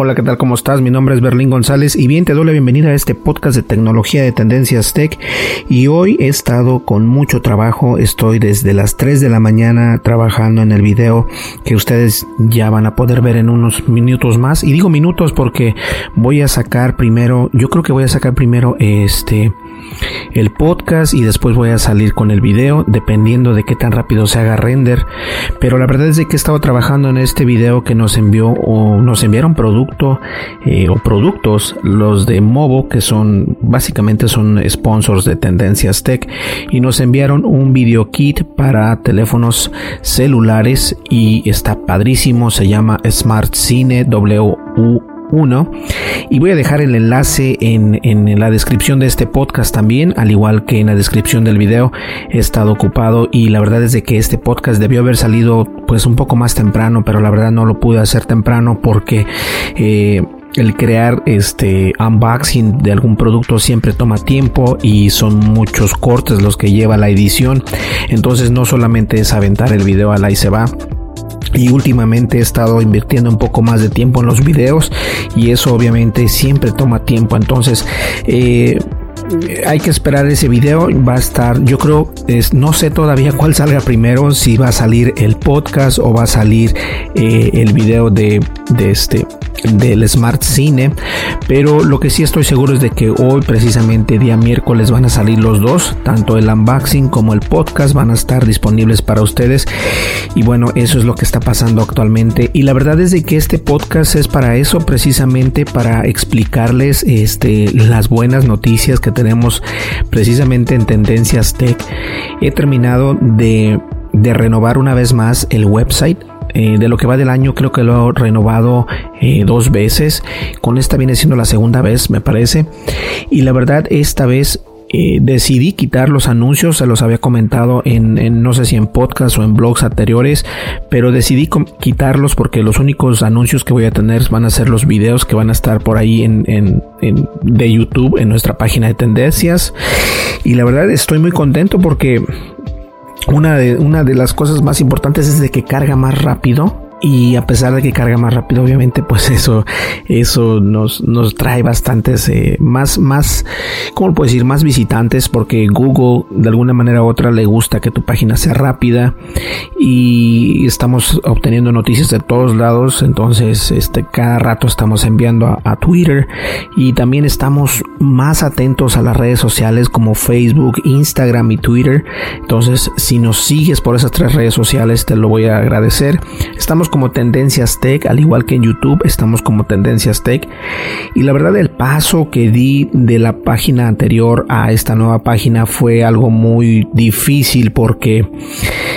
Hola, ¿qué tal? ¿Cómo estás? Mi nombre es Berlín González y bien te doy la bienvenida a este podcast de tecnología de tendencias tech y hoy he estado con mucho trabajo, estoy desde las 3 de la mañana trabajando en el video que ustedes ya van a poder ver en unos minutos más y digo minutos porque voy a sacar primero, yo creo que voy a sacar primero este el podcast y después voy a salir con el video dependiendo de qué tan rápido se haga render. Pero la verdad es de que he estado trabajando en este video que nos envió o nos enviaron producto eh, o productos los de Movo que son básicamente son sponsors de Tendencias Tech y nos enviaron un video kit para teléfonos celulares y está padrísimo se llama Smart Cine W 1 y voy a dejar el enlace en, en, la descripción de este podcast también al igual que en la descripción del video. He estado ocupado y la verdad es de que este podcast debió haber salido pues un poco más temprano pero la verdad no lo pude hacer temprano porque eh, el crear este unboxing de algún producto siempre toma tiempo y son muchos cortes los que lleva la edición. Entonces no solamente es aventar el video al ahí se va y últimamente he estado invirtiendo un poco más de tiempo en los videos y eso obviamente siempre toma tiempo. Entonces eh, hay que esperar ese video. Va a estar yo creo es, no sé todavía cuál salga primero si va a salir el podcast o va a salir eh, el video de, de este del Smart Cine, pero lo que sí estoy seguro es de que hoy precisamente día miércoles van a salir los dos, tanto el unboxing como el podcast van a estar disponibles para ustedes. Y bueno, eso es lo que está pasando actualmente. Y la verdad es de que este podcast es para eso precisamente para explicarles este las buenas noticias que tenemos precisamente en Tendencias Tech. He terminado de de renovar una vez más el website eh, de lo que va del año creo que lo he renovado eh, dos veces. Con esta viene siendo la segunda vez, me parece. Y la verdad, esta vez eh, decidí quitar los anuncios, se los había comentado en, no sé si en podcast o en blogs anteriores, pero decidí quitarlos porque los únicos anuncios que voy a tener van a ser los videos que van a estar por ahí en, en, de YouTube en nuestra página de tendencias. Y la verdad estoy muy contento porque una de, una de las cosas más importantes es de que carga más rápido y a pesar de que carga más rápido obviamente pues eso eso nos, nos trae bastantes eh, más más cómo puedo decir más visitantes porque Google de alguna manera u otra le gusta que tu página sea rápida y estamos obteniendo noticias de todos lados. Entonces este cada rato estamos enviando a, a Twitter y también estamos más atentos a las redes sociales como Facebook Instagram y Twitter. Entonces si nos sigues por esas tres redes sociales te lo voy a agradecer. Estamos como Tendencias Tech, al igual que en YouTube estamos como Tendencias Tech. Y la verdad el paso que di de la página anterior a esta nueva página fue algo muy difícil porque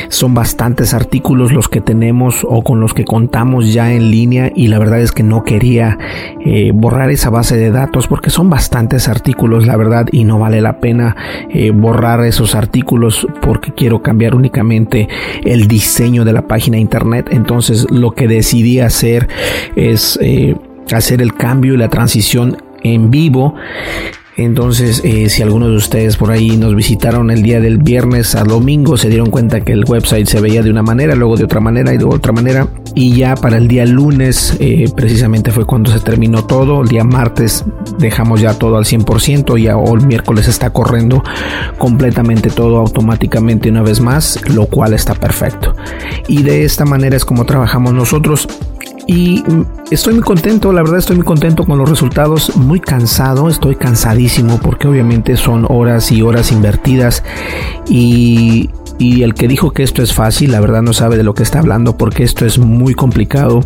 son bastantes artículos los que tenemos o con los que contamos ya en línea y la verdad es que no quería eh, borrar esa base de datos porque son bastantes artículos la verdad y no vale la pena eh, borrar esos artículos porque quiero cambiar únicamente el diseño de la página internet entonces lo que decidí hacer es eh, hacer el cambio y la transición en vivo Entonces, eh, si algunos de ustedes por ahí nos visitaron el día del viernes a domingo, se dieron cuenta que el website se veía de una manera, luego de otra manera y de otra manera. Y ya para el día lunes, eh, precisamente fue cuando se terminó todo. El día martes dejamos ya todo al 100% y ya el miércoles está corriendo completamente todo automáticamente una vez más, lo cual está perfecto. Y de esta manera es como trabajamos nosotros. Y estoy muy contento, la verdad estoy muy contento con los resultados, muy cansado, estoy cansadísimo porque obviamente son horas y horas invertidas y, y el que dijo que esto es fácil, la verdad no sabe de lo que está hablando porque esto es muy complicado.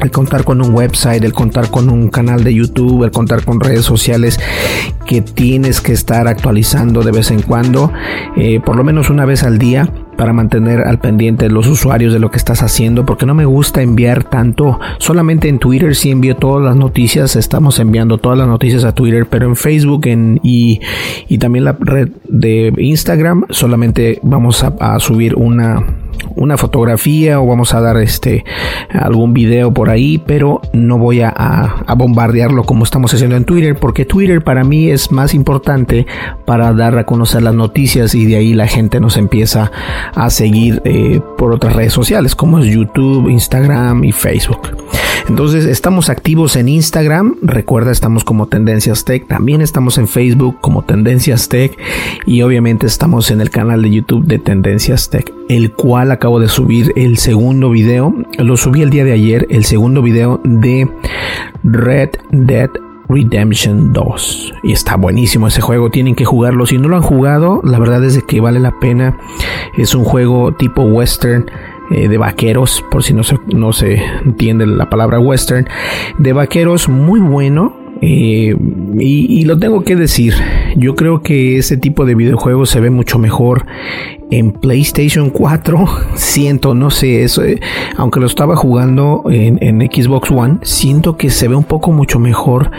El contar con un website, el contar con un canal de YouTube, el contar con redes sociales que tienes que estar actualizando de vez en cuando, eh, por lo menos una vez al día para mantener al pendiente los usuarios de lo que estás haciendo porque no me gusta enviar tanto. Solamente en Twitter si envío todas las noticias estamos enviando todas las noticias a Twitter pero en Facebook en, y, y también la red de Instagram solamente vamos a subir una una fotografía o vamos a dar este algún video por ahí, pero no voy a, bombardearlo como estamos haciendo en Twitter, porque Twitter para mí es más importante para dar a conocer las noticias y de ahí la gente nos empieza a seguir eh, por otras redes sociales como es YouTube, Instagram y Facebook. Entonces estamos activos en Instagram, recuerda estamos como Tendencias Tech, también estamos en Facebook como Tendencias Tech y obviamente estamos en el canal de YouTube de Tendencias Tech, el cual acabo de subir el segundo video, lo subí el día de ayer, el segundo video de Red Dead Redemption 2. Y está buenísimo ese juego, tienen que jugarlo. Si no lo han jugado, la verdad es que vale la pena. Es un juego tipo western eh, de vaqueros, por si no se, no se entiende la palabra western, de vaqueros muy bueno. Eh, y, lo tengo que decir, yo creo que ese tipo de videojuegos se ve mucho mejor en PlayStation 4. Siento, no sé, eso, eh, aunque lo estaba jugando en, en, Xbox One, siento que se ve un poco mucho mejor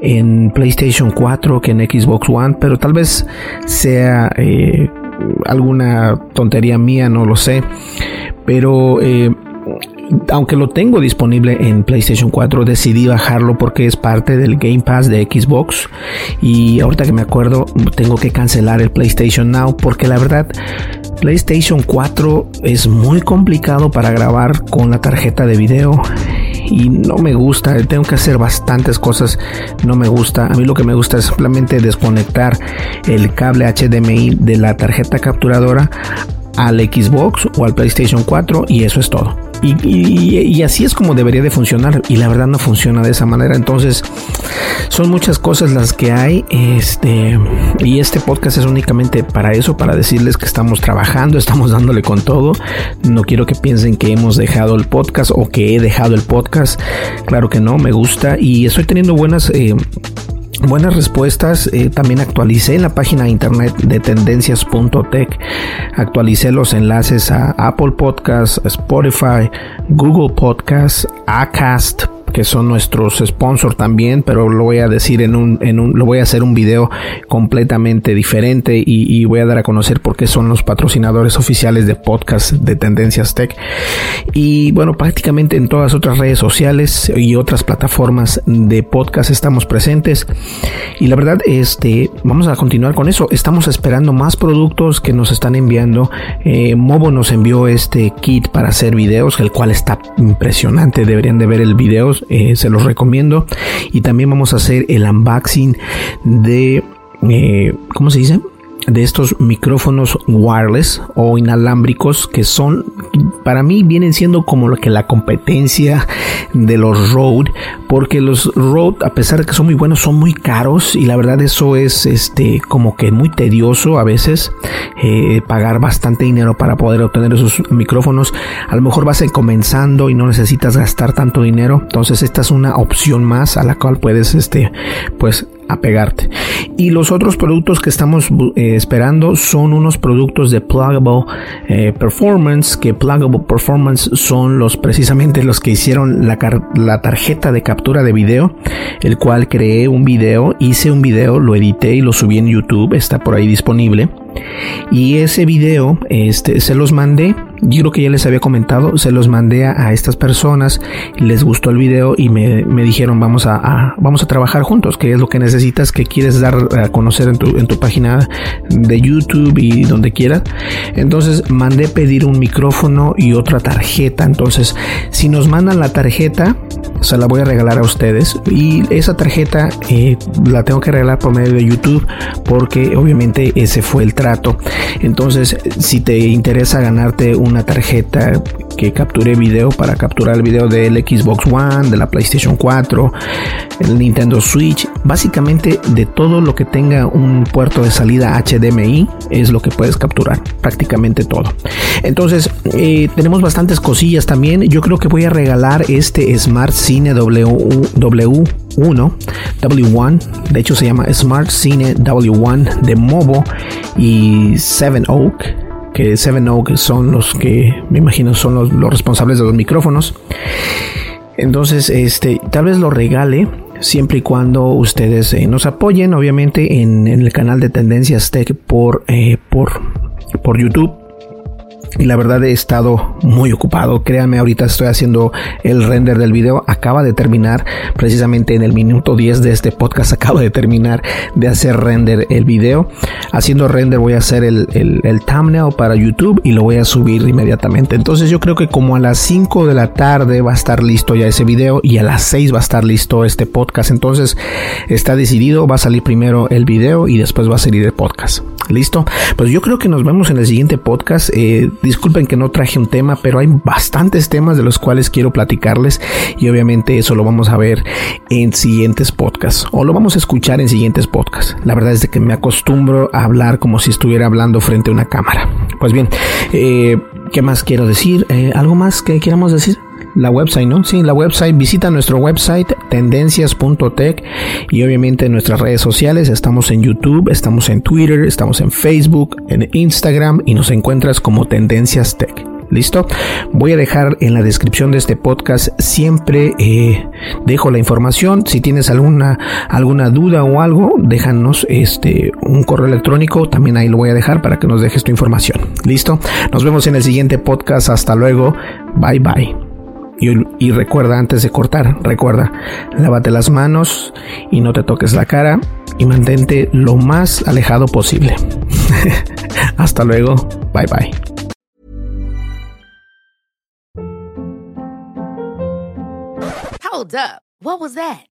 en PlayStation 4 que en Xbox One, pero tal vez sea alguna tontería mía, no lo sé. Pero eh, aunque lo tengo disponible en PlayStation 4, decidí bajarlo porque es parte del Game Pass de Xbox. Y ahorita que me acuerdo, tengo que cancelar el PlayStation Now porque la verdad, PlayStation 4 es muy complicado para grabar con la tarjeta de video. Y no me gusta, tengo que hacer bastantes cosas, no me gusta. A mí lo que me gusta es simplemente desconectar el cable HDMI de la tarjeta capturadora al Xbox o al PlayStation 4 y eso es todo. Y, así es como debería de funcionar y la verdad no funciona de esa manera. Entonces son muchas cosas las que hay. Este y este podcast es únicamente para eso, para decirles que estamos trabajando, estamos dándole con todo. No quiero que piensen que hemos dejado el podcast o que he dejado el podcast. Claro que no, me gusta y estoy teniendo buenas eh, buenas respuestas. Eh, también actualicé la página de internet de tendencias.tech. Actualicé los enlaces a Apple Podcasts, Spotify, Google Podcasts, Acast que son nuestros sponsors también, pero lo voy a decir en un, en un, lo voy a hacer un video completamente diferente y, voy a dar a conocer por qué son los patrocinadores oficiales de podcast de Tendencias Tech. Y bueno, prácticamente en todas otras redes sociales y otras plataformas de podcast estamos presentes. Y la verdad, este, vamos a continuar con eso. Estamos esperando más productos que nos están enviando. Eh, Mobo nos envió este kit para hacer videos, el cual está impresionante. Deberían de ver el video eh, se los recomiendo. Y también vamos a hacer el unboxing de, eh, ¿cómo se dice? De estos micrófonos wireless o inalámbricos que son para mí vienen siendo como lo que la competencia de los Rode porque los Rode a pesar de que son muy buenos son muy caros y la verdad eso es este como que muy tedioso a veces eh, pagar bastante dinero para poder obtener esos micrófonos. A lo mejor vas comenzando y no necesitas gastar tanto dinero. Entonces esta es una opción más a la cual puedes este pues apegarte. Y los otros productos que estamos eh, esperando son unos productos de Pluggable eh, Performance, que Pluggable Performance son los precisamente los que hicieron la, la, tarjeta de captura de video, el cual creé un video, hice un video, lo edité y lo subí en YouTube, está por ahí disponible y ese video este, se los mandé. Yo creo que ya les había comentado, se los mandé a, estas personas, les gustó el video y me, dijeron vamos a, vamos a trabajar juntos, que es lo que necesitas, que quieres dar a conocer en tu, en tu página de YouTube y donde quieras. Entonces mandé pedir un micrófono y otra tarjeta. Entonces, si nos mandan la tarjeta, se la voy a regalar a ustedes y esa tarjeta eh, la tengo que regalar por medio de YouTube porque obviamente ese fue el trato entonces si te interesa ganarte una tarjeta que capture video para capturar el video del Xbox One de la PlayStation 4 el Nintendo Switch básicamente de todo lo que tenga un puerto de salida HDMI es lo que puedes capturar prácticamente todo. Entonces eh, tenemos bastantes cosillas también. Yo creo que voy a regalar este Smart Cine W1 W1 de hecho se llama Smart Cine W1 de Movo y Seven Oak que Seven Oak son los que me imagino son los, responsables de los micrófonos. Entonces este tal vez lo regale siempre y cuando ustedes eh, nos apoyen obviamente en, el canal de Tendencias Tech por, eh, por, por YouTube y la verdad he estado muy ocupado. Créanme, ahorita estoy haciendo el render del video. Acaba de terminar precisamente en el minuto 10 de este podcast. Acaba de terminar de hacer render el video. Haciendo render voy a hacer el, el, thumbnail para YouTube y lo voy a subir inmediatamente. Entonces yo creo que como a las 5 de la tarde va a estar listo ya ese video y a las 6 va a estar listo este podcast. Entonces está decidido. Va a salir primero el video y después va a salir el podcast. Listo. Pues yo creo que nos vemos en el siguiente podcast. Eh, Disculpen que no traje un tema, pero hay bastantes temas de los cuales quiero platicarles y obviamente eso lo vamos a ver en siguientes podcasts o lo vamos a escuchar en siguientes podcasts. La verdad es que me acostumbro a hablar como si estuviera hablando frente a una cámara. Pues bien, eh, ¿qué más quiero decir? Eh, ¿Algo más que queramos decir? La website, ¿no? Sí, la website, visita nuestro website tendencias.tech y obviamente en nuestras redes sociales, estamos en YouTube, estamos en Twitter, estamos en Facebook, en Instagram y nos encuentras como Tendencias Tech. ¿Listo? Voy a dejar en la descripción de este podcast siempre eh, dejo la información. Si tienes alguna alguna duda o algo, déjanos este un correo electrónico. También ahí lo voy a dejar para que nos dejes tu información. ¿Listo? Nos vemos en el siguiente podcast. Hasta luego. Bye bye. Y, recuerda antes de cortar, recuerda, lávate las manos y no te toques la cara y mantente lo más alejado posible. Hasta luego, bye bye. Hold up?